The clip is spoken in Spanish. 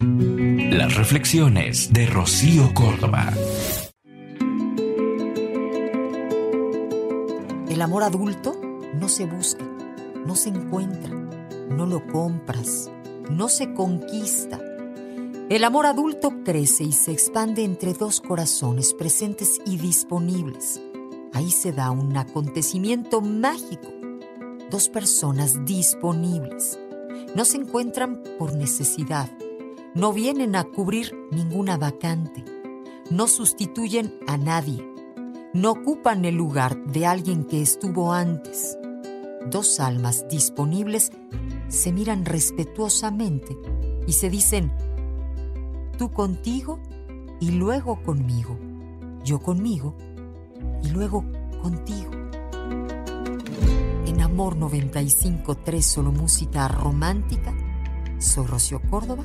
Las reflexiones de Rocío Córdoba. El amor adulto no se busca, no se encuentra, no lo compras, no se conquista el amor adulto crece y se expande entre dos corazones presentes y disponibles. Ahí se da un acontecimiento mágico. Dos personas disponibles. No se encuentran por necesidad. No vienen a cubrir ninguna vacante. No sustituyen a nadie. No ocupan el lugar de alguien que estuvo antes. Dos almas disponibles se miran respetuosamente y se dicen, tú contigo y luego conmigo, yo conmigo y luego contigo. En Amor 95.3 solo música romántica, soy Rocío Córdoba.